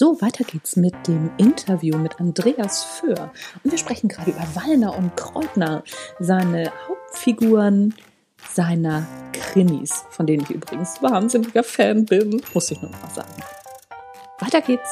So, weiter geht's mit dem Interview mit Andreas Föhr. Und wir sprechen gerade über Wallner und Kreutner, seine Hauptfiguren seiner Krimis, von denen ich übrigens wahnsinniger Fan bin, muss ich nur mal sagen. Weiter geht's.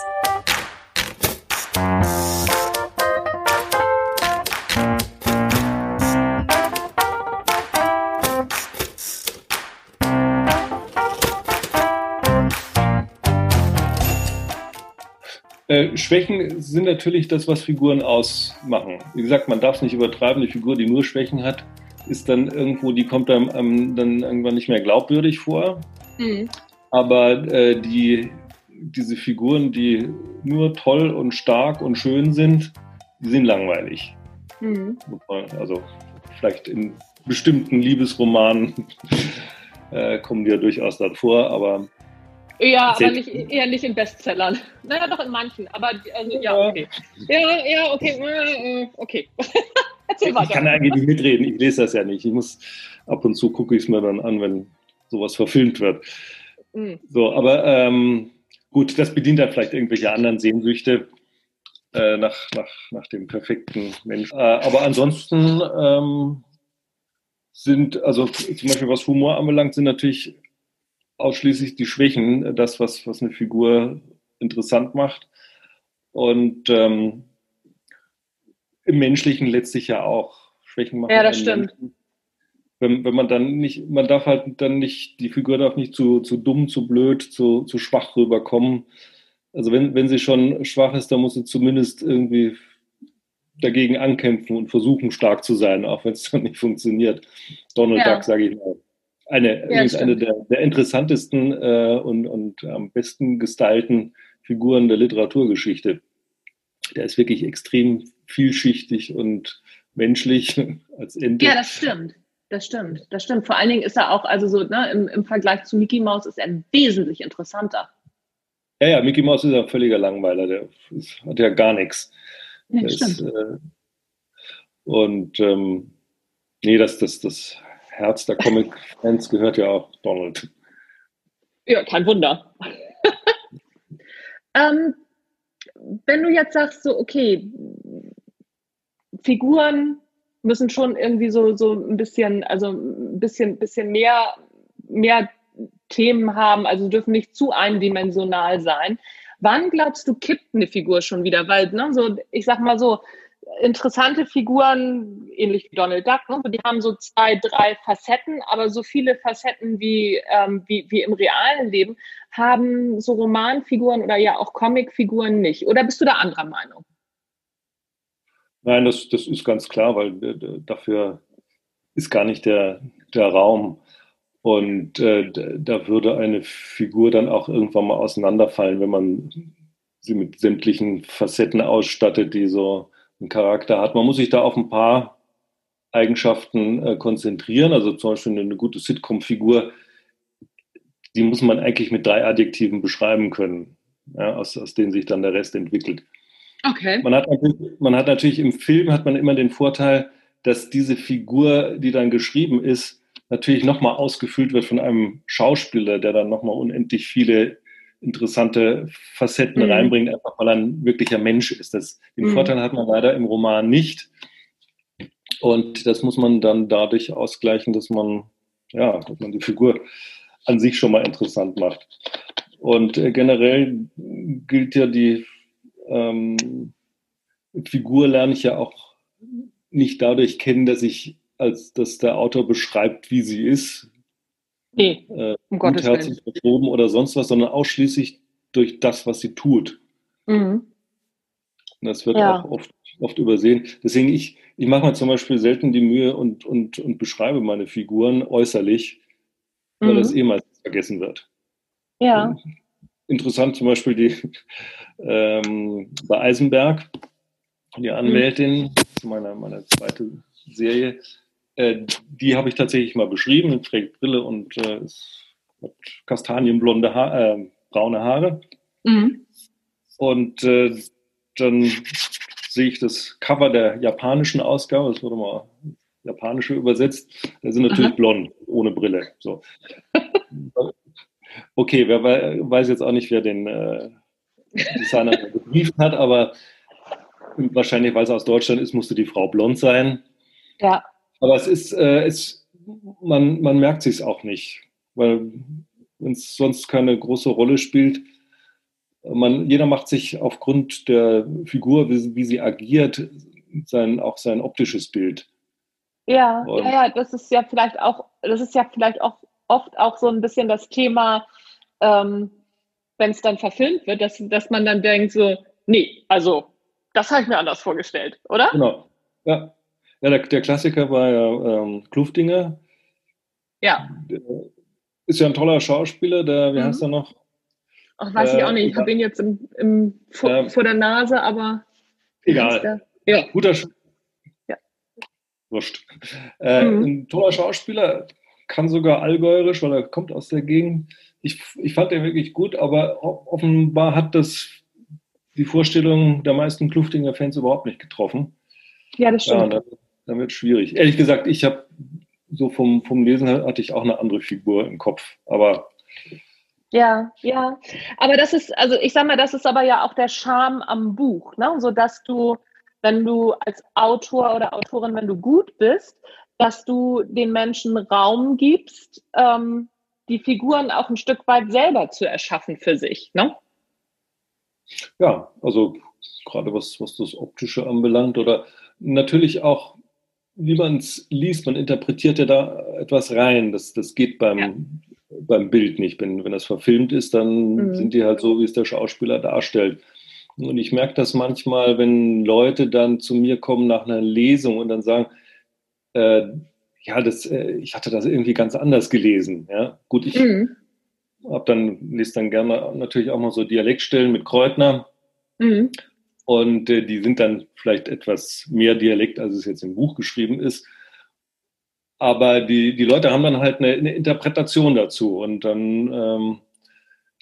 Schwächen sind natürlich das, was Figuren ausmachen. Wie gesagt, man darf es nicht übertreiben. Eine Figur, die nur Schwächen hat, ist dann irgendwo, die kommt einem, einem dann irgendwann nicht mehr glaubwürdig vor. Mhm. Aber äh, die, diese Figuren, die nur toll und stark und schön sind, die sind langweilig. Mhm. Also vielleicht in bestimmten Liebesromanen äh, kommen die ja durchaus dann vor, aber ja, aber nicht, eher nicht in Bestsellern. Naja, doch in manchen. Aber also, ja, okay. Ja, ja, okay. Äh, äh, okay. Erzähl weiter. Ich kann eigentlich nicht mitreden. Ich lese das ja nicht. Ich muss ab und zu gucke ich es mir dann an, wenn sowas verfilmt wird. Mhm. So, aber ähm, gut, das bedient dann vielleicht irgendwelche anderen Sehnsüchte äh, nach, nach, nach dem perfekten Mensch. Äh, aber ansonsten ähm, sind, also zum Beispiel was Humor anbelangt, sind natürlich ausschließlich die Schwächen, das, was, was eine Figur interessant macht. Und ähm, im Menschlichen letztlich ja auch Schwächen machen. Ja, das stimmt. Wenn, wenn man dann nicht, man darf halt dann nicht, die Figur darf nicht zu, zu dumm, zu blöd, zu, zu schwach rüberkommen. Also wenn, wenn sie schon schwach ist, dann muss sie zumindest irgendwie dagegen ankämpfen und versuchen, stark zu sein, auch wenn es dann nicht funktioniert. Donald ja. Duck, sage ich mal. Eine, ja, eine der, der interessantesten äh, und, und am besten gestylten Figuren der Literaturgeschichte. Der ist wirklich extrem vielschichtig und menschlich als Ente. Ja, das stimmt. Das stimmt, das stimmt. Vor allen Dingen ist er auch, also so ne, im, im Vergleich zu Mickey Mouse ist er wesentlich interessanter. Ja, ja, Mickey Mouse ist ein völliger Langweiler, der ist, hat ja gar nichts. Ja. Ist, äh, und ähm, nee, das, das, das Herz der Comic-Fans gehört ja auch Donald. Ja, kein Wunder. ähm, wenn du jetzt sagst, so, okay, Figuren müssen schon irgendwie so, so ein bisschen, also ein bisschen, bisschen mehr, mehr Themen haben, also dürfen nicht zu eindimensional sein. Wann glaubst du, kippt eine Figur schon wieder? Weil, ne, so, ich sag mal so, interessante Figuren, ähnlich wie Donald Duck, ne? die haben so zwei, drei Facetten, aber so viele Facetten wie, ähm, wie, wie im realen Leben haben so Romanfiguren oder ja auch Comicfiguren nicht. Oder bist du da anderer Meinung? Nein, das, das ist ganz klar, weil äh, dafür ist gar nicht der, der Raum. Und äh, da würde eine Figur dann auch irgendwann mal auseinanderfallen, wenn man sie mit sämtlichen Facetten ausstattet, die so einen Charakter hat. Man muss sich da auf ein paar Eigenschaften äh, konzentrieren. Also zum Beispiel eine gute Sitcom-Figur, die muss man eigentlich mit drei Adjektiven beschreiben können, ja, aus, aus denen sich dann der Rest entwickelt. Okay. Man hat, man hat natürlich im Film hat man immer den Vorteil, dass diese Figur, die dann geschrieben ist, natürlich nochmal ausgefüllt wird von einem Schauspieler, der dann nochmal unendlich viele interessante Facetten mhm. reinbringt, einfach weil er ein wirklicher Mensch ist. Das, den mhm. Vorteil hat man leider im Roman nicht. Und das muss man dann dadurch ausgleichen, dass man, ja, dass man die Figur an sich schon mal interessant macht. Und äh, generell gilt ja die ähm, Figur lerne ich ja auch nicht dadurch kennen, dass ich, als dass der Autor beschreibt, wie sie ist, Nee, äh, um Willen. verproben oder sonst was, sondern ausschließlich durch das, was sie tut. Mhm. Das wird ja. auch oft, oft übersehen. Deswegen, ich, ich mache mir zum Beispiel selten die Mühe und, und, und beschreibe meine Figuren äußerlich, weil mhm. das eh meistens vergessen wird. Ja. Interessant zum Beispiel die ähm, bei Eisenberg, die Anwältin, mhm. meine, meine zweite Serie, äh, die habe ich tatsächlich mal beschrieben, trägt Brille und äh, hat kastanienblonde ha äh, braune Haare. Mhm. Und äh, dann sehe ich das Cover der japanischen Ausgabe, das wurde mal japanische übersetzt, da sind natürlich Aha. blond, ohne Brille. So. okay, wer weiß jetzt auch nicht, wer den, äh, Designer gebrieft hat, aber wahrscheinlich, weil es aus Deutschland ist, musste die Frau blond sein. Ja. Aber es ist, äh, es, man, man merkt sich auch nicht, weil wenn es sonst keine große Rolle spielt, man, jeder macht sich aufgrund der Figur, wie, wie sie agiert, sein, auch sein optisches Bild. Ja, ja, ja, das ist ja vielleicht auch, das ist ja vielleicht auch oft auch so ein bisschen das Thema, ähm, wenn es dann verfilmt wird, dass, dass man dann denkt so, nee, also das habe ich mir anders vorgestellt, oder? Genau. Ja, ja der, der Klassiker war ja ähm, Kluftinger. Ja. Ist ja ein toller Schauspieler, der, wie mhm. heißt er noch? Ach, weiß äh, ich auch nicht. Ich habe ihn jetzt im, im, vor, äh, vor der Nase, aber. Egal. Ja. Guter Sch ja. Wurscht. Äh, mhm. Ein toller Schauspieler, kann sogar allgäuerisch, weil er kommt aus der Gegend. Ich, ich fand den wirklich gut, aber offenbar hat das die Vorstellung der meisten Kluftinger Fans überhaupt nicht getroffen. Ja, das stimmt. Ja, dann, wird es schwierig. Ehrlich gesagt, ich habe so vom, vom Lesen hatte ich auch eine andere Figur im Kopf, aber ja, ja. Aber das ist, also ich sag mal, das ist aber ja auch der Charme am Buch, ne? So dass du, wenn du als Autor oder Autorin, wenn du gut bist, dass du den Menschen Raum gibst, ähm, die Figuren auch ein Stück weit selber zu erschaffen für sich, ne? Ja, also gerade was, was das Optische anbelangt oder natürlich auch, wie man es liest, man interpretiert ja da etwas rein. Das, das geht beim, ja. beim Bild nicht. Wenn, wenn das verfilmt ist, dann mhm. sind die halt so, wie es der Schauspieler darstellt. Und ich merke das manchmal, wenn Leute dann zu mir kommen nach einer Lesung und dann sagen, äh, ja, das, äh, ich hatte das irgendwie ganz anders gelesen. Ja, gut, ich mhm. habe dann lese dann gerne natürlich auch mal so Dialektstellen mit Kreutner. Mhm. Und äh, die sind dann vielleicht etwas mehr Dialekt, als es jetzt im Buch geschrieben ist. Aber die, die Leute haben dann halt eine, eine Interpretation dazu und dann ähm,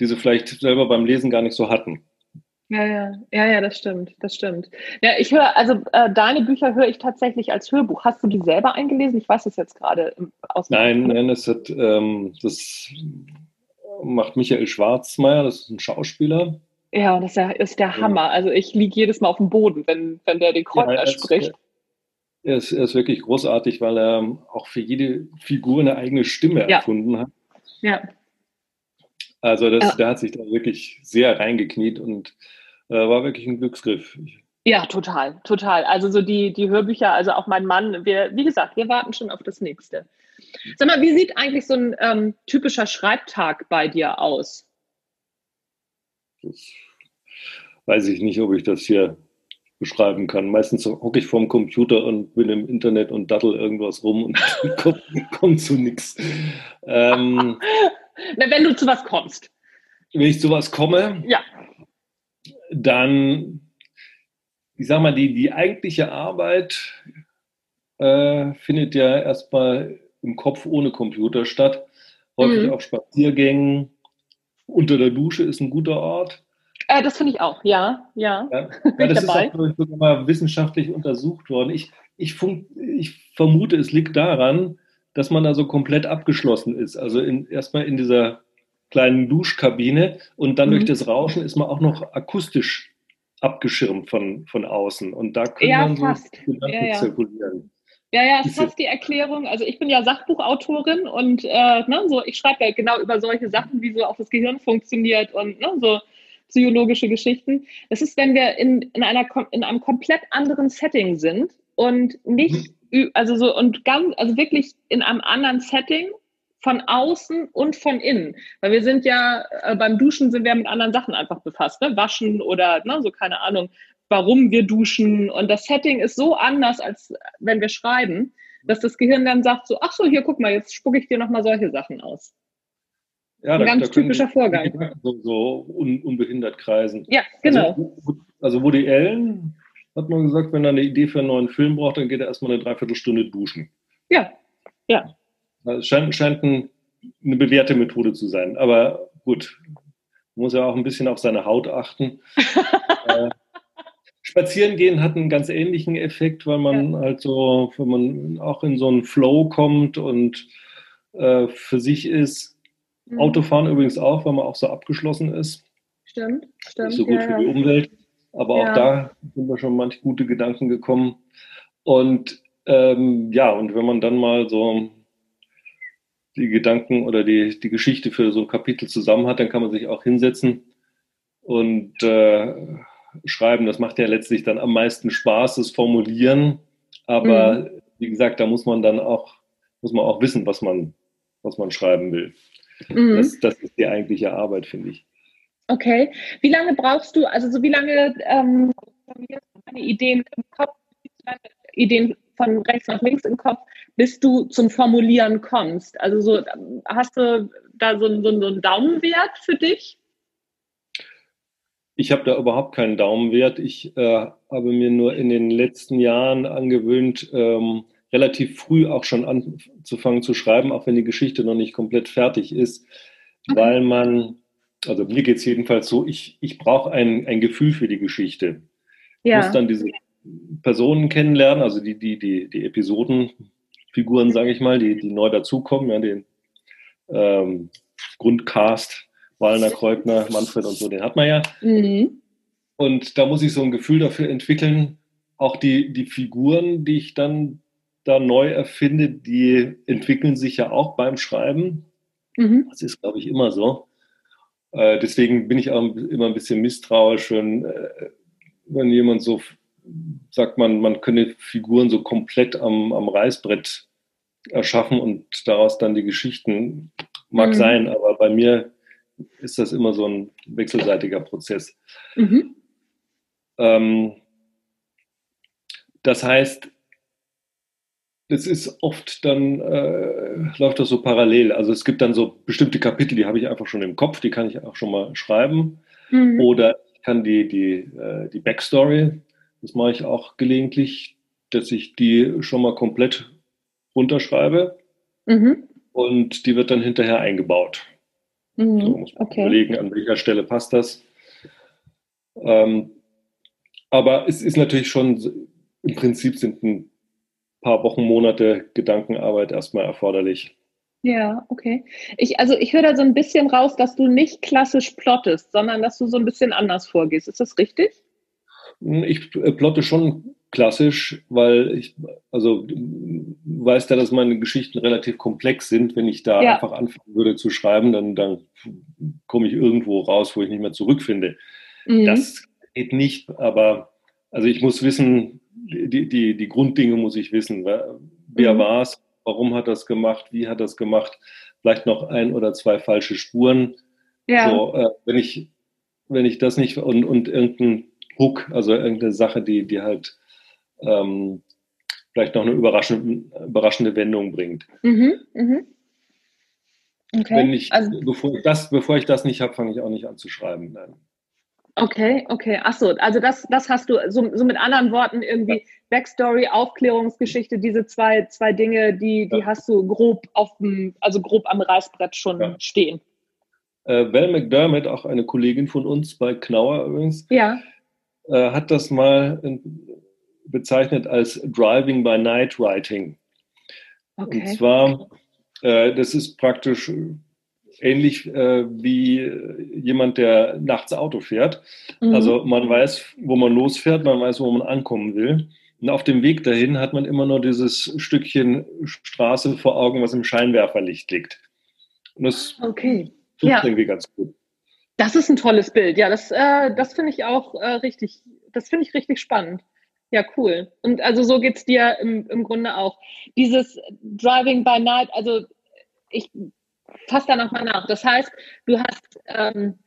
diese vielleicht selber beim Lesen gar nicht so hatten. Ja, ja, ja, ja, das stimmt, das stimmt. Ja, ich höre, also äh, deine Bücher höre ich tatsächlich als Hörbuch. Hast du die selber eingelesen? Ich weiß es jetzt gerade aus. Nein, nein, das hat, ähm, das macht Michael Schwarzmeier, das ist ein Schauspieler. Ja, das ist der Hammer. Also ich liege jedes Mal auf dem Boden, wenn, wenn der den Kreuzler ja, spricht. Er ist, er ist wirklich großartig, weil er auch für jede Figur eine eigene Stimme ja. erfunden hat. Ja. Also das, ja. der hat sich da wirklich sehr reingekniet und äh, war wirklich ein Glücksgriff. Ja, total, total. Also so die, die Hörbücher, also auch mein Mann, wir, wie gesagt, wir warten schon auf das nächste. Sag mal, wie sieht eigentlich so ein ähm, typischer Schreibtag bei dir aus? Das weiß ich nicht, ob ich das hier beschreiben kann. Meistens hocke ich vorm Computer und bin im Internet und dattel irgendwas rum und kommt, kommt zu nichts. Ähm, wenn du zu was kommst. Wenn ich zu was komme, ja. dann, ich sag mal, die, die eigentliche Arbeit äh, findet ja erstmal im Kopf ohne Computer statt. Häufig mhm. auf Spaziergängen. Unter der Dusche ist ein guter Ort. Äh, das finde ich auch, ja, ja. ja. ja das ist auch sogar mal wissenschaftlich untersucht worden. Ich, ich, ich vermute, es liegt daran, dass man da so komplett abgeschlossen ist. Also erstmal in dieser kleinen Duschkabine und dann mhm. durch das Rauschen ist man auch noch akustisch abgeschirmt von, von außen. Und da können ja, man fast. so Gedanken ja, ja. zirkulieren. Ja, ja, ist fast die Erklärung. Also ich bin ja Sachbuchautorin und äh, ne, so, ich schreibe ja genau über solche Sachen, wie so auch das Gehirn funktioniert und ne, so psychologische Geschichten. Das ist, wenn wir in, in, einer, in einem komplett anderen Setting sind und nicht mhm also so und ganz, also wirklich in einem anderen Setting von außen und von innen. Weil wir sind ja, äh, beim Duschen sind wir mit anderen Sachen einfach befasst, ne? Waschen oder ne, so keine Ahnung, warum wir duschen. Und das Setting ist so anders, als wenn wir schreiben, dass das Gehirn dann sagt so, ach so, hier guck mal, jetzt spucke ich dir nochmal solche Sachen aus. Ja, Ein da, ganz da typischer Vorgang. So, so un, unbehindert kreisen. Ja, genau. Also, also Woody Allen hat man gesagt, wenn er eine Idee für einen neuen Film braucht, dann geht er erstmal eine Dreiviertelstunde duschen. Ja, ja. Es scheint, scheint ein, eine bewährte Methode zu sein. Aber gut, man muss ja auch ein bisschen auf seine Haut achten. äh, Spazieren gehen hat einen ganz ähnlichen Effekt, weil man ja. halt so, wenn man auch in so einen Flow kommt und äh, für sich ist. Mhm. Autofahren übrigens auch, weil man auch so abgeschlossen ist. stimmt, stimmt. Nicht so gut ja, für die Umwelt. Aber Ja. auch da sind mir schon manch gute Gedanken gekommen. Und ähm, ja, und wenn man dann mal so die Gedanken oder die, die Geschichte für so ein Kapitel zusammen hat, dann kann man sich auch hinsetzen und äh, schreiben. Das macht ja letztlich dann am meisten Spaß, das Formulieren. Aber wie gesagt, da muss man dann auch, muss man auch wissen, was man, was man schreiben will. Mhm. Das, das ist die eigentliche Arbeit, finde ich. Okay. Wie lange brauchst du, also so wie lange ähm, deine Ideen im Kopf, Ideen von rechts nach links im Kopf, bis du zum Formulieren kommst? Also so, hast du da so, so, so einen Daumenwert für dich? Ich habe da überhaupt keinen Daumenwert. Ich äh, habe mir nur in den letzten Jahren angewöhnt, ähm, relativ früh auch schon anzufangen zu schreiben, auch wenn die Geschichte noch nicht komplett fertig ist, weil man, also mir geht es jedenfalls so, ich, ich brauche ein, ein Gefühl für die Geschichte. Ich muss dann diese Personen kennenlernen, also die, die, die, die Episodenfiguren, sage ich mal, die, die neu dazukommen, ja, den ähm, Grundcast, Wallner, Kreutner, Manfred und so, den hat man ja. Mhm. Und da muss ich so ein Gefühl dafür entwickeln, auch die, die Figuren, die ich dann da neu erfinde, die entwickeln sich ja auch beim Schreiben. Mhm. Das ist, glaube ich, immer so. Äh, deswegen bin ich auch immer ein bisschen misstrauisch, wenn, äh, wenn jemand so sagt, man, man könne Figuren so komplett am, am Reißbrett erschaffen und daraus dann die Geschichten mag Mhm. sein, aber bei mir ist das immer so ein wechselseitiger Prozess. Mhm. Ähm, das heißt, das ist oft dann, äh, läuft das so parallel. Also es gibt dann so bestimmte Kapitel, die habe ich einfach schon im Kopf, die kann ich auch schon mal schreiben. Mhm. Oder ich kann die, die, äh, die Backstory, das mache ich auch gelegentlich, dass ich die schon mal komplett runterschreibe Mhm. und die wird dann hinterher eingebaut. So Mhm. muss man Okay. überlegen, an welcher Stelle passt das. Ähm, aber es ist natürlich schon, so- im Prinzip sind ein paar Wochen, Monate Gedankenarbeit erstmal erforderlich. Ja, okay. Ich, also ich höre da so ein bisschen raus, dass du nicht klassisch plottest, sondern dass du so ein bisschen anders vorgehst. Ist das richtig? Ich plotte schon klassisch, weil ich, also du weißt ja, dass meine Geschichten relativ komplex sind. Wenn ich da Ja. einfach anfangen würde zu schreiben, dann, dann komme ich irgendwo raus, wo ich nicht mehr zurückfinde. Mhm. Das geht nicht, aber also ich muss wissen, die, die, die Grunddinge muss ich wissen. Wer, Mhm. war es? Warum hat das gemacht? Wie hat das gemacht? Vielleicht noch ein oder zwei falsche Spuren. ja. So, äh, wenn ich, wenn ich das nicht und, und irgendein Hook, also irgendeine Sache, die, die halt ähm, vielleicht noch eine überraschende, überraschende Wendung bringt. Mhm. Mhm. Okay. Wenn ich, also, bevor ich das, bevor ich das nicht habe, fange ich auch nicht an zu schreiben. Nein. Okay, okay. Ach so, also das, das hast du, so, so mit anderen Worten irgendwie Backstory, Aufklärungsgeschichte, diese zwei, zwei Dinge, die, die Ja. hast du grob auf dem, also grob am Reißbrett schon Ja. stehen. Äh, Val McDermott, auch eine Kollegin von uns bei Knauer übrigens, Ja. äh, hat das mal äh, bezeichnet als Driving by Night Writing. Und Okay. zwar, äh, das ist praktisch äh, ähnlich äh, wie jemand, der nachts Auto fährt. Mhm. Also man weiß, wo man losfährt, man weiß, wo man ankommen will. Und auf dem Weg dahin hat man immer nur dieses Stückchen Straße vor Augen, was im Scheinwerferlicht liegt. Und das okay. tut Ja. irgendwie ganz gut. Das ist ein tolles Bild. Ja, das, äh, das finde ich auch äh, richtig, das finde ich richtig spannend. Ja, cool. Und also so geht's dir im, im Grunde auch. Dieses Driving by Night, also ich fasse da nochmal nach. Das heißt, du hast, ähm,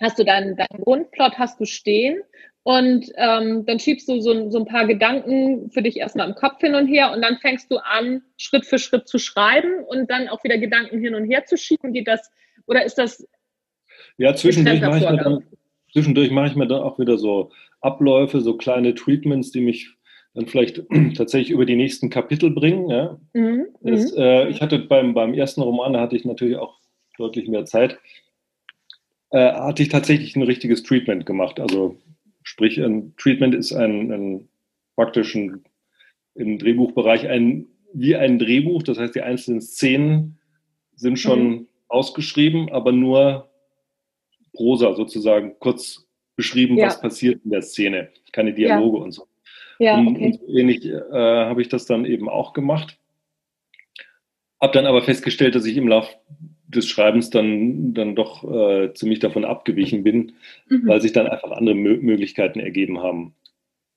hast du deinen, deinen Grundplot hast du stehen und ähm, dann schiebst du so, ein- so ein paar Gedanken für dich erstmal im Kopf hin und her und dann fängst du an, Schritt für Schritt zu schreiben und dann auch wieder Gedanken hin und her zu schieben. Geht das, oder ist das Ja, zwischendurch mache ich, mir dann, zwischendurch mache ich mir dann auch wieder so Abläufe, so kleine Treatments, die mich dann vielleicht tatsächlich über die nächsten Kapitel bringen. Ja. Mhm. Das, Mhm. äh, ich hatte beim, beim ersten Roman, da hatte ich natürlich auch deutlich mehr Zeit, äh, hatte ich tatsächlich ein richtiges Treatment gemacht. Also sprich, ein Treatment ist ein, ein praktisch ein, im Drehbuchbereich ein, wie ein Drehbuch. Das heißt, die einzelnen Szenen sind schon Mhm. ausgeschrieben, aber nur Prosa sozusagen kurz beschrieben, ja. was passiert in der Szene. Keine Dialoge ja. und so. Ja, okay. und, ähnlich äh, habe ich das dann eben auch gemacht. Habe dann aber festgestellt, dass ich im Laufe des Schreibens dann, dann doch äh, ziemlich davon abgewichen bin, mhm. weil sich dann einfach andere Mö Möglichkeiten ergeben haben.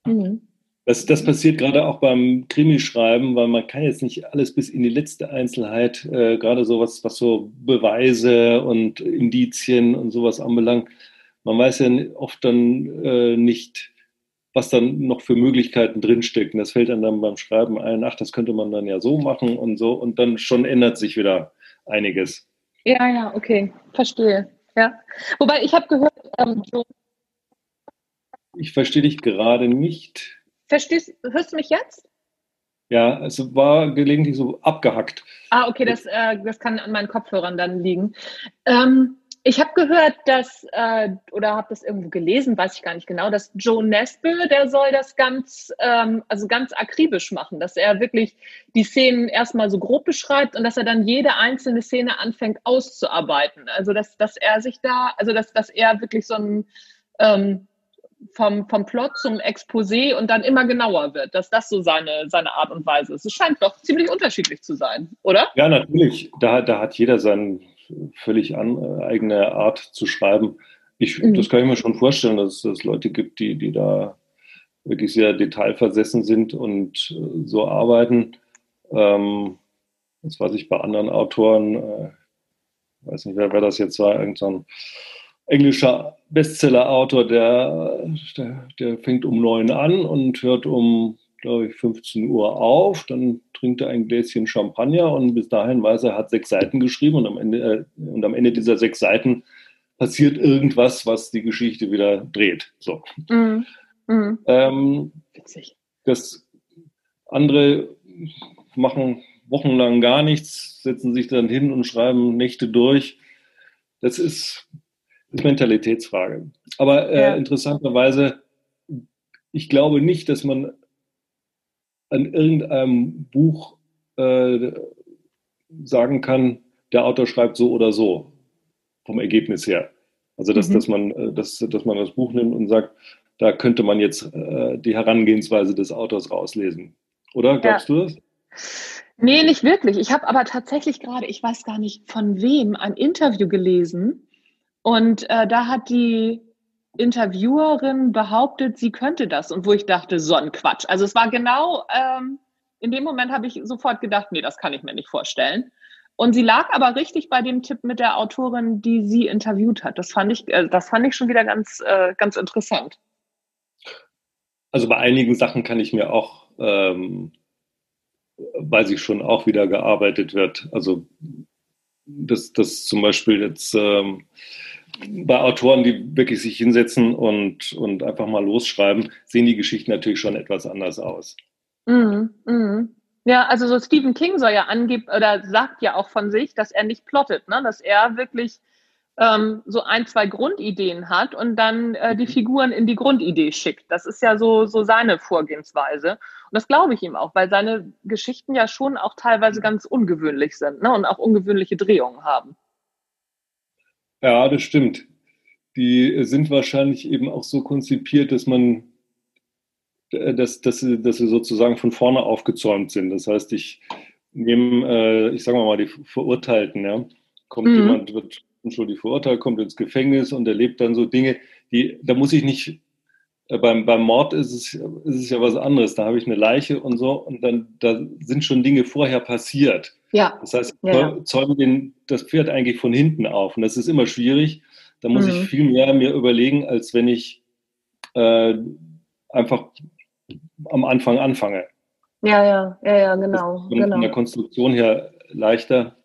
Mhm. Das, das passiert gerade auch beim Krimischreiben, weil man kann jetzt nicht alles bis in die letzte Einzelheit, äh, gerade sowas, was so Beweise und Indizien und sowas anbelangt. Man weiß ja oft dann äh, nicht, was dann noch für Möglichkeiten drinstecken. Das fällt dann beim Schreiben ein, ach, das könnte man dann ja so machen und so und dann schon ändert sich wieder einiges. Ja, ja, okay, verstehe. Ja. Wobei ich habe gehört, ähm, so ich verstehe dich gerade nicht. Verstehst, hörst du mich jetzt? Ja, es war gelegentlich so abgehackt. Ah, okay, das, äh, das kann an meinen Kopfhörern dann liegen. Ähm, ich habe gehört, dass, äh, oder habe das irgendwo gelesen, weiß ich gar nicht genau, dass Joe Nesbitt, der soll das ganz, ähm, also ganz akribisch machen, dass er wirklich die Szenen erstmal so grob beschreibt und dass er dann jede einzelne Szene anfängt auszuarbeiten. Also dass, dass er sich da, also dass, dass er wirklich so ein ähm, vom, vom Plot zum Exposé und dann immer genauer wird, dass das so seine, seine Art und Weise ist. Es scheint doch ziemlich unterschiedlich zu sein, oder? Ja, natürlich. Da, da hat jeder seine völlig an, eigene Art zu schreiben. Ich, mhm. Das kann ich mir schon vorstellen, dass es Leute gibt, die, die da wirklich sehr detailversessen sind und äh, so arbeiten. Ähm, das weiß ich bei anderen Autoren, äh, weiß nicht, wer, wer das jetzt war, irgendein so englischer Bestseller-Autor, der, der, der, fängt um neun an und hört um, glaube ich, 15 Uhr auf. Dann trinkt er ein Gläschen Champagner und bis dahin weiß er, hat sechs Seiten geschrieben und am Ende, äh, und am Ende dieser sechs Seiten passiert irgendwas, was die Geschichte wieder dreht. So. Mhm. Mhm. Ähm, Witzig. Das andere machen wochenlang gar nichts, setzen sich dann hin und schreiben Nächte durch. Das ist ist Mentalitätsfrage. Aber äh, ja. interessanterweise, ich glaube nicht, dass man an irgendeinem Buch äh, sagen kann, der Autor schreibt so oder so, vom Ergebnis her. Also, dass, mhm. dass, man, äh, dass, dass man das Buch nimmt und sagt, da könnte man jetzt äh, die Herangehensweise des Autors rauslesen. Oder glaubst ja. du das? Nee, nicht wirklich. Ich habe aber tatsächlich gerade, ich weiß gar nicht von wem, ein Interview gelesen, und äh, da hat die Interviewerin behauptet, sie könnte das. Und wo ich dachte, so ein Quatsch. Also es war genau, ähm, in dem Moment habe ich sofort gedacht, nee, das kann ich mir nicht vorstellen. Und sie lag aber richtig bei dem Tipp mit der Autorin, die sie interviewt hat. Das fand ich, äh, das fand ich schon wieder ganz, äh, ganz interessant. Also bei einigen Sachen kann ich mir auch, ähm, weil sie schon auch wieder gearbeitet wird. Also dass das zum Beispiel jetzt ähm, bei Autoren, die wirklich sich hinsetzen und, und einfach mal losschreiben, sehen die Geschichten natürlich schon etwas anders aus. Mm, mm. Ja, also so Stephen King soll ja angeben oder sagt ja auch von sich, dass er nicht plottet, ne? dass er wirklich ähm, so ein, zwei Grundideen hat und dann äh, die mhm. Figuren in die Grundidee schickt. Das ist ja so, so seine Vorgehensweise. Und das glaube ich ihm auch, weil seine Geschichten ja schon auch teilweise ganz ungewöhnlich sind ne? und auch ungewöhnliche Drehungen haben. Ja, das stimmt. Die sind wahrscheinlich eben auch so konzipiert, dass man, äh, dass, dass, sie, dass sie sozusagen von vorne aufgezäumt sind. Das heißt, ich nehme, äh, ich sage mal, die Verurteilten, ja. Kommt mhm. jemand, wird unschuldig verurteilt, kommt ins Gefängnis und erlebt dann so Dinge, die, da muss ich nicht, äh, beim, beim Mord ist es, ist es ja was anderes. Da habe ich eine Leiche und so und dann da sind schon Dinge vorher passiert. Ja. Das heißt, ich ja. zäume den, das Pferd eigentlich von hinten auf. Und das ist immer schwierig. Da muss mhm. ich viel mehr mir überlegen, als wenn ich äh, einfach am Anfang anfange. Ja, ja, ja, ja, genau. Ist genau. Von der Konstruktion her leichter.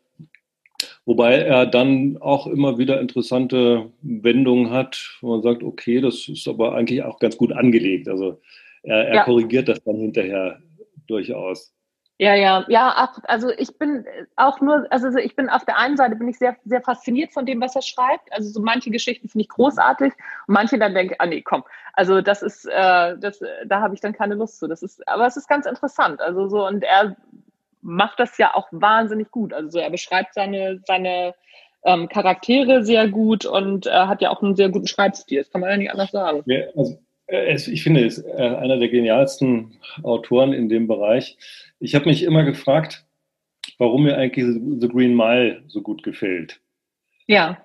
Wobei er dann auch immer wieder interessante Wendungen hat, wo man sagt, okay, das ist aber eigentlich auch ganz gut angelegt. Also er, er ja. korrigiert das dann hinterher durchaus. Ja, ja, ja, also ich bin auch nur, also ich bin auf der einen Seite bin ich sehr, sehr fasziniert von dem, was er schreibt. Also so manche Geschichten finde ich großartig und manche dann denke ich, ah nee, komm, also das ist, äh, das, da habe ich dann keine Lust zu. Das ist, aber es ist ganz interessant. Also so und er macht das ja auch wahnsinnig gut. Also so, er beschreibt seine, seine ähm, Charaktere sehr gut und äh, hat ja auch einen sehr guten Schreibstil. Das kann man ja nicht anders sagen. Ja, also, es, ich finde, er ist äh, einer der genialsten Autoren in dem Bereich. Ich habe mich immer gefragt, warum mir eigentlich The Green Mile so gut gefällt. Ja.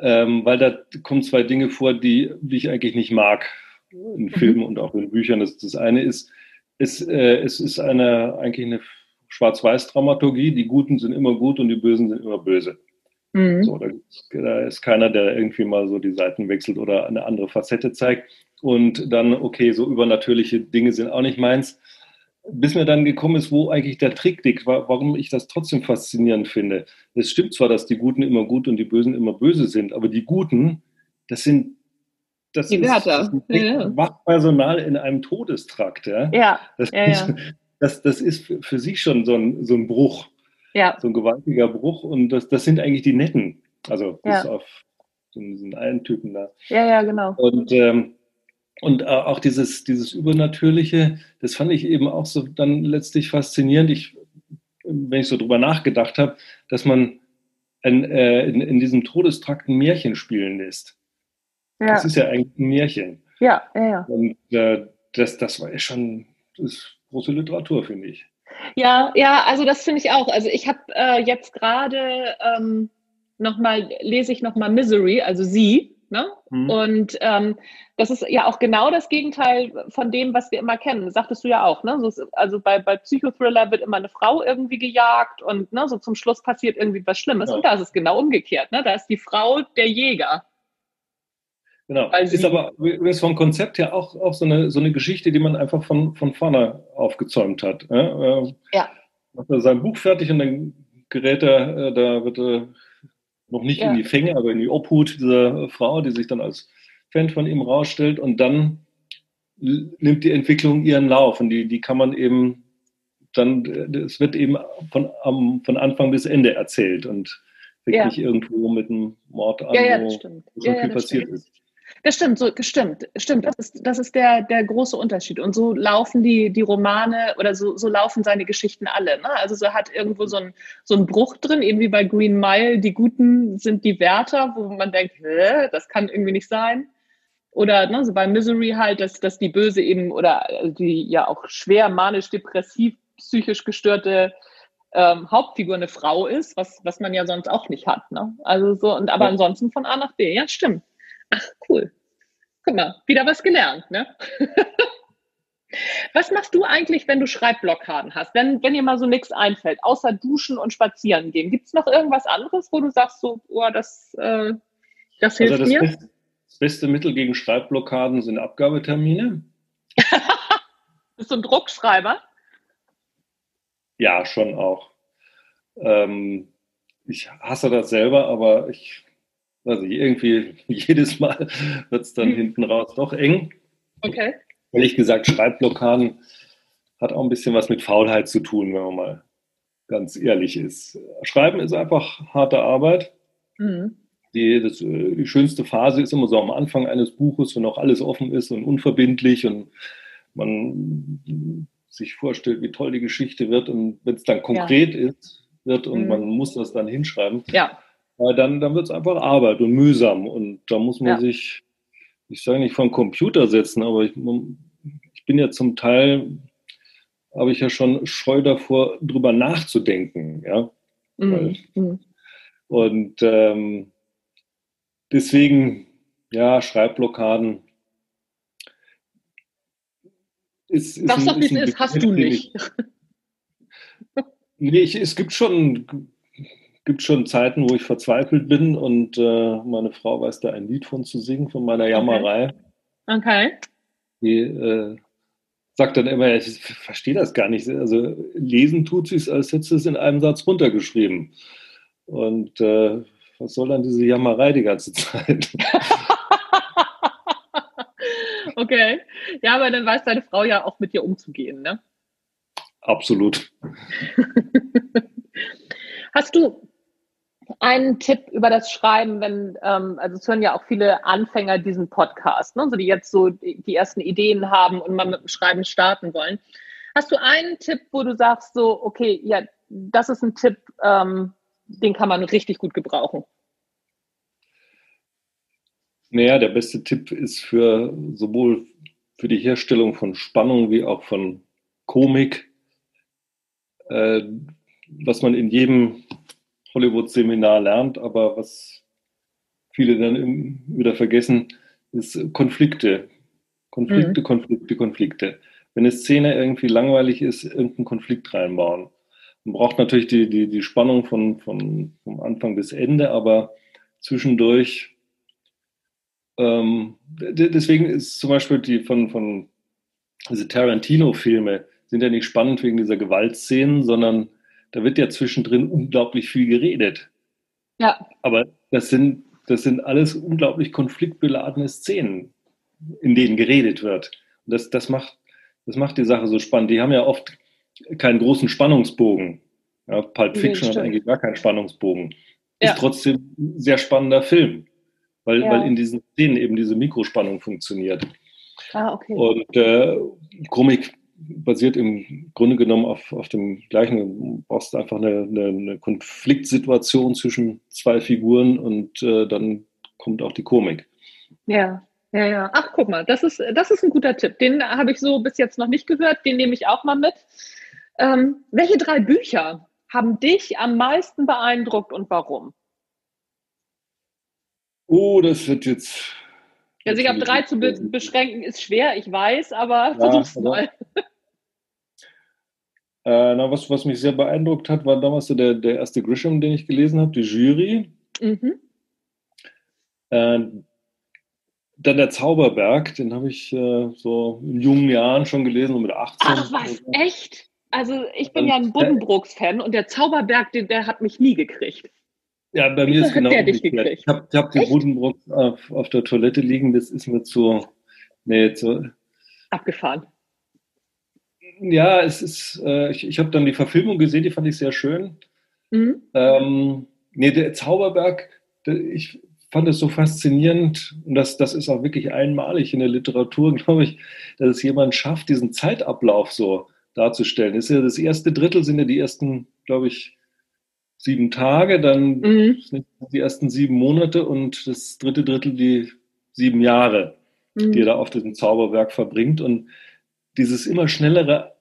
Ähm, weil da kommen zwei Dinge vor, die, die ich eigentlich nicht mag in mhm. Filmen und auch in Büchern. Das, das eine ist, es, äh, es ist eine, eigentlich eine Schwarz-Weiß-Dramaturgie. Die Guten sind immer gut und die Bösen sind immer böse. Mhm. So, da, da, ist keiner, der irgendwie mal so die Seiten wechselt oder eine andere Facette zeigt. Und dann, okay, so übernatürliche Dinge sind auch nicht meins. Bis mir dann gekommen ist, wo eigentlich der Trick liegt, warum ich das trotzdem faszinierend finde. Es stimmt zwar, dass die Guten immer gut und die Bösen immer böse sind, aber die Guten, das sind das die Wärter. ist ja. Wachpersonal in einem Todestrakt. Ja, ja. Das, ja, ja. Das, das ist für sich schon so ein, so ein Bruch, ja. so ein gewaltiger Bruch. Und das, das sind eigentlich die Netten. Also bis auf diesen einen Typen da. Ja, ja, genau. Und, ähm, und äh, auch dieses, dieses Übernatürliche, das fand ich eben auch so dann letztlich faszinierend. Ich, wenn ich so drüber nachgedacht habe, dass man ein, äh, in, in diesem Todestrakt ein Märchen spielen lässt. Ja. Das ist ja eigentlich ein Märchen. Ja, ja, ja. Und äh, das, das war ja schon das ist große Literatur, finde ich. Ja, ja, also das finde ich auch. Also ich habe äh, jetzt gerade ähm, nochmal, lese ich nochmal Misery, also sie. Ne? Mhm. Und ähm, das ist ja auch genau das Gegenteil von dem, was wir immer kennen. Das sagtest du ja auch. Ne? So, also bei, bei Psychothriller wird immer eine Frau irgendwie gejagt und ne, so zum Schluss passiert irgendwie was Schlimmes. Ja. Und da ist es genau umgekehrt. Ne? Da ist die Frau der Jäger. Genau. Also ist aber übrigens vom Konzept her auch, auch so, eine, so eine Geschichte, die man einfach von, von vorne aufgezäumt hat. Ja. ja. Macht er sein Buch fertig und dann gerät er, äh, da wird er noch nicht ja. in die Fänge, aber in die Obhut dieser Frau, die sich dann als Fan von ihm rausstellt und dann nimmt die Entwicklung ihren Lauf und die, die kann man eben dann, es wird eben von, am, von Anfang bis Ende erzählt und wirklich ja. irgendwo mit einem Mord an, ja, ja, wo so viel passiert stimmt. ist. Das stimmt, so, stimmt, stimmt. Das ist, das ist der, der große Unterschied. Und so laufen die, die Romane oder so, so laufen seine Geschichten alle. Ne? Also so hat irgendwo so ein, so ein Bruch drin, eben wie bei Green Mile, die Guten sind die Wärter, wo man denkt, Hä, das kann irgendwie nicht sein. Oder ne, so bei Misery halt, dass, dass die Böse eben oder die ja auch schwer manisch-depressiv, psychisch gestörte ähm, Hauptfigur eine Frau ist, was, was man ja sonst auch nicht hat. Ne? Also so, und aber ja. ansonsten von A nach B, ja, stimmt. Ach, cool. Guck mal, wieder was gelernt, ne? Was machst du eigentlich, wenn du Schreibblockaden hast? Wenn, wenn dir mal so nichts einfällt, außer duschen und spazieren gehen. Gibt es noch irgendwas anderes, wo du sagst, so, oh, das, äh, das hilft also das mir? Beste, das beste Mittel gegen Schreibblockaden sind Abgabetermine. Bist du ein Druckschreiber? Ja, schon auch. Ähm, ich hasse das selber, aber ich also irgendwie jedes Mal wird es dann hm. hinten raus doch eng. Okay. Ehrlich gesagt, Schreibblockaden hat auch ein bisschen was mit Faulheit zu tun, wenn man mal ganz ehrlich ist. Schreiben ist einfach harte Arbeit. Mhm. Die, das, die schönste Phase ist immer so am Anfang eines Buches, wenn auch alles offen ist und unverbindlich und man sich vorstellt, wie toll die Geschichte wird und wenn es dann konkret ja. ist, wird und mhm. man muss das dann hinschreiben. Ja dann, dann wird es einfach Arbeit und mühsam. Und da muss man ja. sich, ich sage nicht vom Computer setzen, aber ich, ich bin ja zum Teil, habe ich ja schon Scheu davor, drüber nachzudenken. Ja? Mhm. mhm. Und ähm, deswegen, ja, Schreibblockaden. Ist, ist Sag's doch, wie es ist, hast du nicht. nee, ich, es gibt schon gibt schon Zeiten, wo ich verzweifelt bin und äh, meine Frau weiß da ein Lied von zu singen, von meiner Jammerei. Okay. Die äh, sagt dann immer, ich verstehe das gar nicht. Also lesen tut sie es, als hätte sie es in einem Satz runtergeschrieben. Und äh, was soll dann diese Jammerei die ganze Zeit? okay. Ja, aber dann weiß deine Frau ja auch mit dir umzugehen, ne? Absolut. Hast du einen Tipp über das Schreiben, wenn, ähm, also es hören ja auch viele Anfänger diesen Podcast, ne, so die jetzt so die, ersten Ideen haben und mal mit dem Schreiben starten wollen. Hast du einen Tipp, wo du sagst so, okay, ja, das ist ein Tipp, ähm, den kann man richtig gut gebrauchen? Naja, der beste Tipp ist für sowohl für die Herstellung von Spannung wie auch von Komik, äh, was man in jedem Hollywood-Seminar lernt, aber was viele dann wieder vergessen, ist Konflikte. Konflikte, mhm. Konflikte, Konflikte. Wenn eine Szene irgendwie langweilig ist, irgendeinen Konflikt reinbauen. Man braucht natürlich die, die, die Spannung von, von, vom Anfang bis Ende, aber zwischendurch ähm, deswegen ist zum Beispiel die von, von diese Tarantino-Filme sind ja nicht spannend wegen dieser Gewaltszenen, sondern da wird ja zwischendrin unglaublich viel geredet. Ja. Aber das sind, das sind alles unglaublich konfliktbeladene Szenen, in denen geredet wird. Und das, das, macht, das macht die Sache so spannend. Die haben ja oft keinen großen Spannungsbogen. Ja, Pulp Fiction hat eigentlich gar keinen Spannungsbogen. Ja. Ist trotzdem ein sehr spannender Film weil, ja. weil in diesen Szenen eben diese Mikrospannung funktioniert. Ah, okay. Und äh, Komik basiert im Grunde genommen auf, auf dem gleichen, du brauchst einfach eine, eine, eine Konfliktsituation zwischen zwei Figuren und äh, dann kommt auch die Komik. Ja, ja, ja. Ach, guck mal, das ist, das ist ein guter Tipp. Den habe ich so bis jetzt noch nicht gehört, den nehme ich auch mal mit. Ähm, welche drei Bücher haben dich am meisten beeindruckt und warum? Oh, das wird jetzt. Ja, sich auf drei zu be beschränken ist schwer, ich weiß, aber ja, versuch's mal. Äh, na, was, was mich sehr beeindruckt hat, war damals so der, der erste Grisham, den ich gelesen habe, die Jury. Mhm. Äh, dann der Zauberberg, den habe ich äh, so in jungen Jahren schon gelesen, so mit 18. Ach was, echt? Also ich bin und, ja ein Buddenbrooks-Fan und der Zauberberg, der, der hat mich nie gekriegt. Ja, bei mir ist genau der dich gekriegt? Ich habe hab den Buddenbrock auf, auf, der Toilette liegen, das ist mir zu, nee, zu abgefahren. Ja, es ist, äh, ich, ich habe dann die Verfilmung gesehen, die fand ich sehr schön. Mhm. Ähm, nee, der Zauberberg, der, ich fand es so faszinierend und das, das ist auch wirklich einmalig in der Literatur, glaube ich, dass es jemand schafft, diesen Zeitablauf so darzustellen. Das ist ja das erste Drittel, sind ja die ersten, glaube ich, sieben Tage, dann mhm. die ersten sieben Monate und das dritte Drittel die sieben Jahre, mhm. die er da auf diesem Zauberwerk verbringt. Und dieses immer schnellere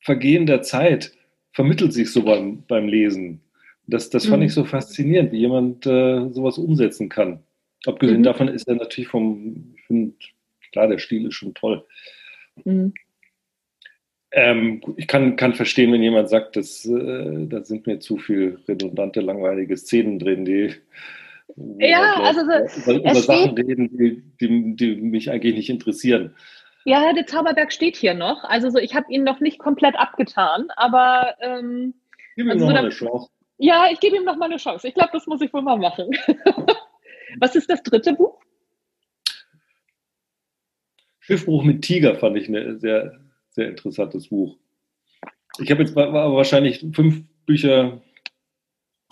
Vergehen der Zeit vermittelt sich so beim, beim Lesen. Das, das fand mhm. ich so faszinierend, wie jemand äh, sowas umsetzen kann. Abgesehen mhm. davon ist er natürlich vom, ich finde, klar, der Stil ist schon toll. Mhm. Ähm, ich kann, kann verstehen, wenn jemand sagt, dass, äh, da sind mir zu viel redundante, langweilige Szenen drin, die ja, also so, über, über Sachen reden, die, die, die, mich eigentlich nicht interessieren. Ja, der Zauberberg steht hier noch. Also so, ich habe ihn noch nicht komplett abgetan, aber ähm, Gib ihm also noch so, mal eine Chance. Ja, ich gebe ihm noch mal eine Chance. Ich glaube, das muss ich wohl mal machen. Was ist das dritte Buch? Schiffbruch mit Tiger fand ich eine sehr sehr interessantes Buch. Ich habe jetzt wahrscheinlich fünf Bücher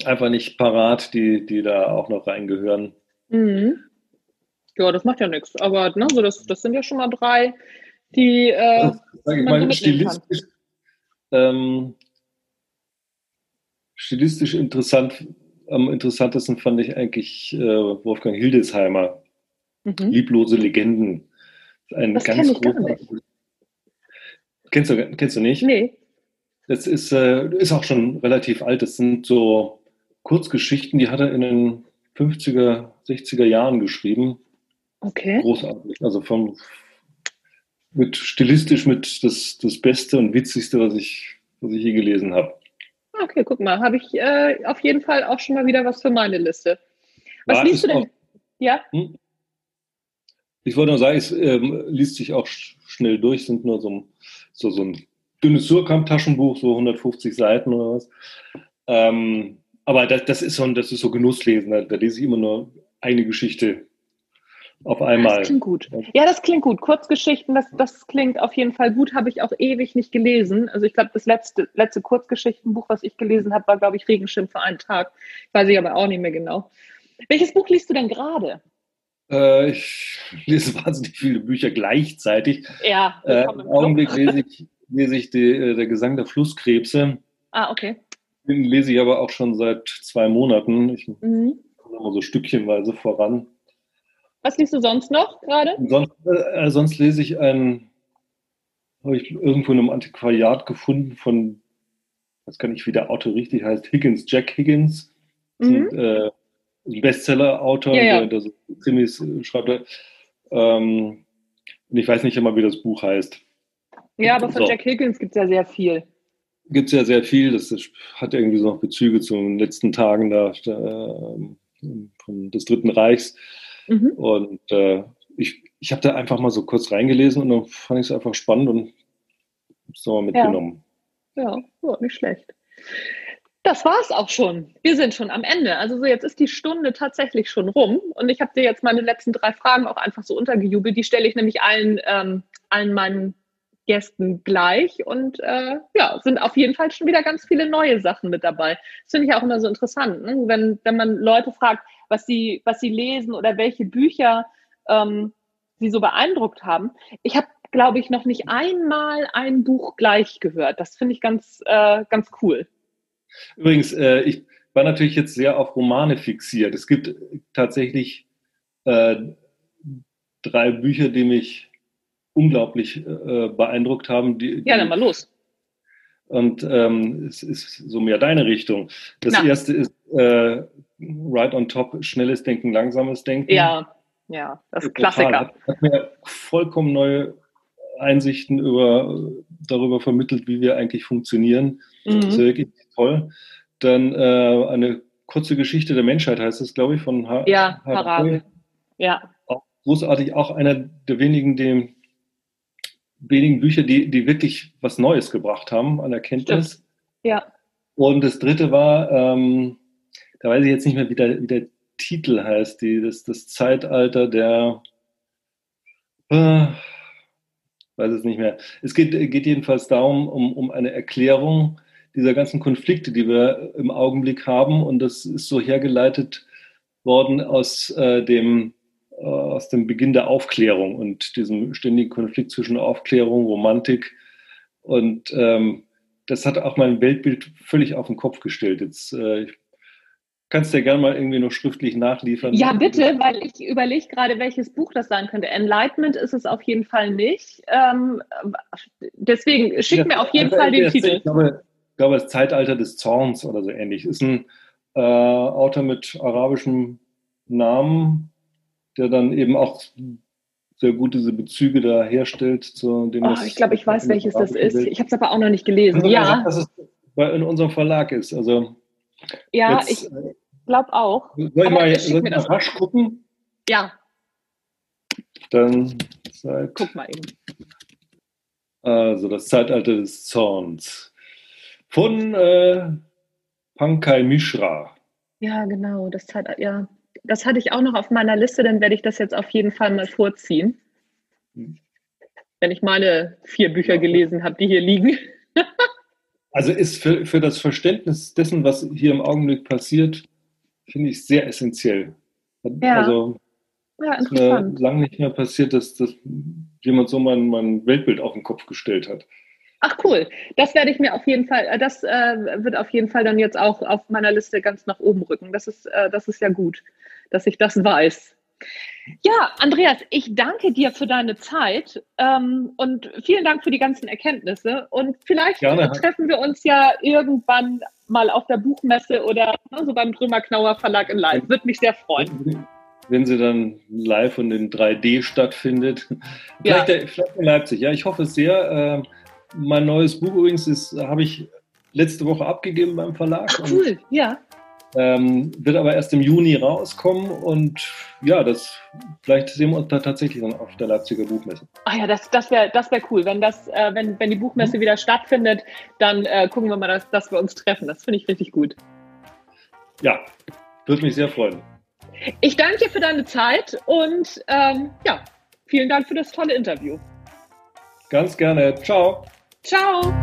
einfach nicht parat, die, die da auch noch reingehören. Mhm. Ja, das macht ja nichts. Aber ne, so das, das sind ja schon mal drei, die. Äh, also, ich meine, stilistisch, ähm, stilistisch interessant, am interessantesten fand ich eigentlich äh, Wolfgang Hildesheimer. Mhm. Lieblose Legenden. Ein das ganz großer, Kennst du, kennst du nicht? Nee. Das ist, äh, ist auch schon relativ alt. Das sind so Kurzgeschichten, die hat er in den 50er, 60er Jahren geschrieben. Okay. Großartig. Also vom, mit stilistisch mit das, das Beste und Witzigste, was ich, was ich je gelesen habe. Okay, guck mal, habe ich äh, auf jeden Fall auch schon mal wieder was für meine Liste. Was liest du denn? Auch, ja? Hm? Ich wollte nur sagen, es ähm, liest sich auch schnell durch, sind nur so so, so ein dünnes Surkamp-Taschenbuch, so 150 Seiten oder was. Ähm, aber das, das, ist so, das ist so Genusslesen. Da, da lese ich immer nur eine Geschichte auf einmal. Das klingt gut. Ja, das klingt gut. Kurzgeschichten, das, das klingt auf jeden Fall gut. Habe ich auch ewig nicht gelesen. Also ich glaube, das letzte, letzte Kurzgeschichtenbuch, was ich gelesen habe, war, glaube ich, Regenschirm für einen Tag. Weiß ich aber auch nicht mehr genau. Welches Buch liest du denn gerade? Äh, ich lese wahnsinnig viele Bücher gleichzeitig. Ja. Äh, Im Augenblick lese ich, lese ich die, äh, Der Gesang der Flusskrebse. Ah, okay. Den lese ich aber auch schon seit zwei Monaten. Ich mhm. komme immer so stückchenweise voran. Was liest du sonst noch gerade? Sonst, äh, sonst lese ich ein, habe ich irgendwo in einem Antiquariat gefunden von, was kann ich, wie der Autor richtig heißt, Higgins, Jack Higgins. Mhm. Äh, ein Bestseller-Autor, ja, ja. der, der so Krimis äh, schreibt. Ähm, und ich weiß nicht immer, wie das Buch heißt. Ja, aber von so. Jack Higgins gibt es ja sehr viel. Gibt es ja sehr viel. Das, das, hat irgendwie so noch Bezüge zu den letzten Tagen da, äh, des Dritten Reichs. Mhm. Und äh, ich, ich habe da einfach mal so kurz reingelesen und dann fand ich es einfach spannend und mal mitgenommen. Ja, ja nicht schlecht. Das war es auch schon. Wir sind schon am Ende. Also so jetzt ist die Stunde tatsächlich schon rum und ich habe dir jetzt meine letzten drei Fragen auch einfach so untergejubelt. Die stelle ich nämlich allen, ähm, allen meinen Gästen gleich und äh, ja, sind auf jeden Fall schon wieder ganz viele neue Sachen mit dabei. Das finde ich auch immer so interessant, ne? wenn, wenn man Leute fragt, was sie, was sie lesen oder welche Bücher ähm, sie so beeindruckt haben. Ich habe, glaube ich, noch nicht einmal ein Buch gleich gehört. Das finde ich ganz, äh, ganz cool. Übrigens, äh, ich war natürlich jetzt sehr auf Romane fixiert. Es gibt tatsächlich äh, drei Bücher, die mich unglaublich äh, beeindruckt haben. Die, ja, dann mal los. Und ähm, es ist so mehr deine Richtung. Das Na. erste ist äh, Right on Top, schnelles Denken, langsames Denken. Ja, ja, das ist Klassiker. Hat, hat mir vollkommen neue Einsichten über, darüber vermittelt, wie wir eigentlich funktionieren. Mhm. Das ist wirklich toll. Dann äh, eine kurze Geschichte der Menschheit heißt es, glaube ich, von ha ja, Harari. Ja. Auch großartig, auch einer der wenigen, die, wenigen Bücher, die, die wirklich was Neues gebracht haben an Erkenntnis. Stimmt. Ja. Und das dritte war, ähm, da weiß ich jetzt nicht mehr, wie der, wie der Titel heißt, die, das, das Zeitalter der, äh, weiß es nicht mehr. Es geht, geht jedenfalls darum, um, um eine Erklärung dieser ganzen Konflikte, die wir im Augenblick haben. Und das ist so hergeleitet worden aus, äh, dem, äh, aus dem Beginn der Aufklärung und diesem ständigen Konflikt zwischen Aufklärung, Romantik. Und ähm, das hat auch mein Weltbild völlig auf den Kopf gestellt. Jetzt, äh, ich Kannst du ja gerne mal irgendwie noch schriftlich nachliefern. Ja, bitte, weil ich überlege gerade, welches Buch das sein könnte. Enlightenment ist es auf jeden Fall nicht. Ähm, deswegen schick ja, mir auf jeden also, Fall den Titel. Ich glaube, ich glaube, das Zeitalter des Zorns oder so ähnlich. Ist ein äh, Autor mit arabischem Namen, der dann eben auch sehr gut diese Bezüge da herstellt zu dem. Oh, ich glaube, ich weiß, welches das ist. Ich habe es aber auch noch nicht gelesen. Also, ja. Dass es in unserem Verlag ist. Also ja, Jetzt, ich glaube auch. Soll ich mal, soll ich mal rasch gucken? Ja. Dann Zeit. Guck mal eben. Also das Zeitalter des Zorns. Von äh, Pankaj Mishra. Ja, genau. Das, Zeit, ja. das hatte ich auch noch auf meiner Liste, dann werde ich das jetzt auf jeden Fall mal vorziehen. Hm. Wenn ich meine vier Bücher gelesen habe, die hier liegen. Also ist für, für das Verständnis dessen, was hier im Augenblick passiert, finde ich sehr essentiell. Ja. Also ja, ist mir lange nicht mehr passiert, dass, dass jemand so mein, mein Weltbild auf den Kopf gestellt hat. Ach cool, das werde ich mir auf jeden Fall, äh, das äh, wird auf jeden Fall dann jetzt auch auf meiner Liste ganz nach oben rücken. Das ist, äh, das ist ja gut, dass ich das weiß. Ja, Andreas, ich danke dir für deine Zeit ähm, und vielen Dank für die ganzen Erkenntnisse. Und vielleicht Gerne. treffen wir uns ja irgendwann mal auf der Buchmesse oder ne, so beim Drömer-Knauer Verlag in Live. Würde mich sehr freuen. Wenn sie dann live und in 3D stattfindet. Vielleicht, ja. vielleicht in Leipzig. Ja, ich hoffe es sehr. Äh, mein neues Buch übrigens habe ich letzte Woche abgegeben beim Verlag. Ach, cool, ja. Ähm, wird aber erst im Juni rauskommen und ja, das vielleicht sehen wir uns da tatsächlich dann auf der Leipziger Buchmesse. Ah ja, das, das wäre das wär cool. Wenn, das, äh, wenn, wenn die Buchmesse mhm. wieder stattfindet, dann äh, gucken wir mal, dass, dass wir uns treffen. Das finde ich richtig gut. Ja, würde mich sehr freuen. Ich danke dir für deine Zeit und ähm, ja, vielen Dank für das tolle Interview. Ganz gerne. Ciao. Ciao.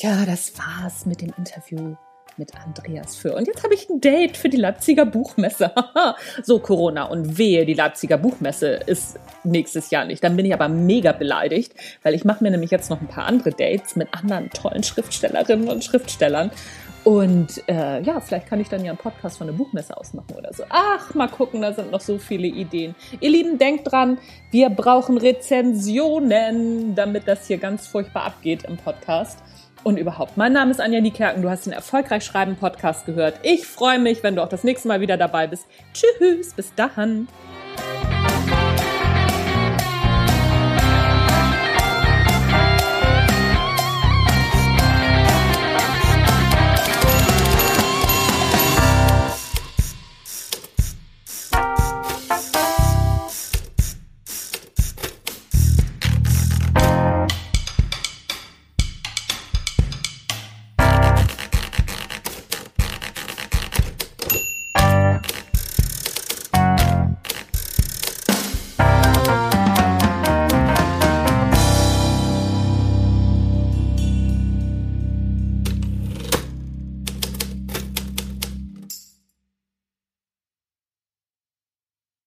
Ja, das war's mit dem Interview mit Andreas Für. Und jetzt habe ich ein Date für die Leipziger Buchmesse. so Corona und wehe, die Leipziger Buchmesse ist nächstes Jahr nicht. Dann bin ich aber mega beleidigt, weil ich mache mir nämlich jetzt noch ein paar andere Dates mit anderen tollen Schriftstellerinnen und Schriftstellern. Und äh, ja, vielleicht kann ich dann ja einen Podcast von der Buchmesse ausmachen oder so. Ach, mal gucken, da sind noch so viele Ideen. Ihr Lieben, denkt dran, wir brauchen Rezensionen, damit das hier ganz furchtbar abgeht im Podcast. Und überhaupt, mein Name ist Anja Niekerken, du hast den Erfolgreich Schreiben Podcast gehört. Ich freue mich, wenn du auch das nächste Mal wieder dabei bist. Tschüss, bis dahin.